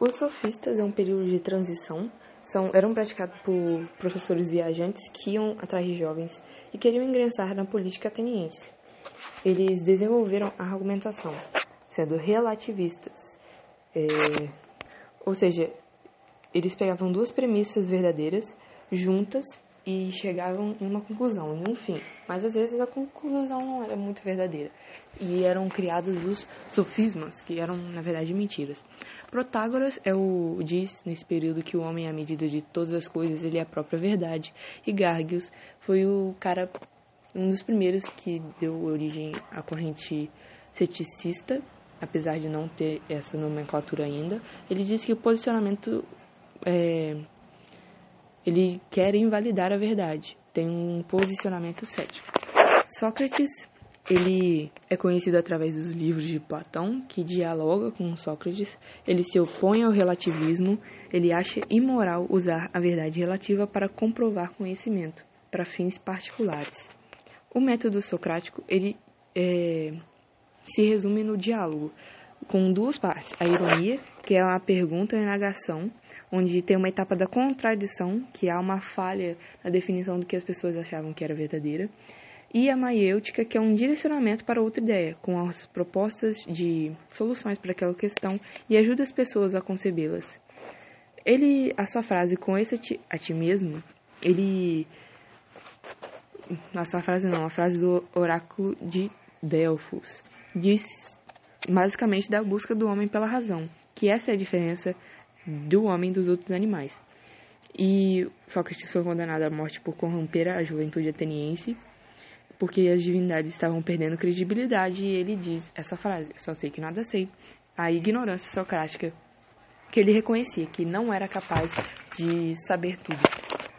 Os sofistas é um período de transição. São, eram praticados por professores viajantes que iam atrás de jovens e queriam ingressar na política ateniense. Eles desenvolveram a argumentação, sendo relativistas. É, ou seja, eles pegavam duas premissas verdadeiras juntas e chegavam em uma conclusão, em um fim. Mas às vezes a conclusão não era muito verdadeira. E eram criados os sofismas, que eram na verdade mentiras. Protágoras é o diz nesse período que o homem à medida de todas as coisas ele é a própria verdade. E Gargius foi o cara um dos primeiros que deu origem à corrente ceticista, apesar de não ter essa nomenclatura ainda. Ele diz que o posicionamento é, ele quer invalidar a verdade, tem um posicionamento cético. Sócrates, ele é conhecido através dos livros de Platão, que dialoga com Sócrates, ele se opõe ao relativismo, ele acha imoral usar a verdade relativa para comprovar conhecimento, para fins particulares. O método socrático, ele é, se resume no diálogo, com duas partes, a ironia, que é uma pergunta e negação, onde tem uma etapa da contradição, que há uma falha na definição do que as pessoas achavam que era verdadeira, e a maiêutica, que é um direcionamento para outra ideia, com as propostas de soluções para aquela questão e ajuda as pessoas a concebê-las. Ele, a sua frase com esse a ti, mesmo, ele a sua frase não, a frase do oráculo de Delfos, diz basicamente da busca do homem pela razão, que essa é a diferença do homem dos outros animais. E Sócrates foi condenado à morte por corromper a juventude ateniense, porque as divindades estavam perdendo credibilidade, e ele diz essa frase: Só sei que nada sei. A ignorância socrática, que ele reconhecia que não era capaz de saber tudo.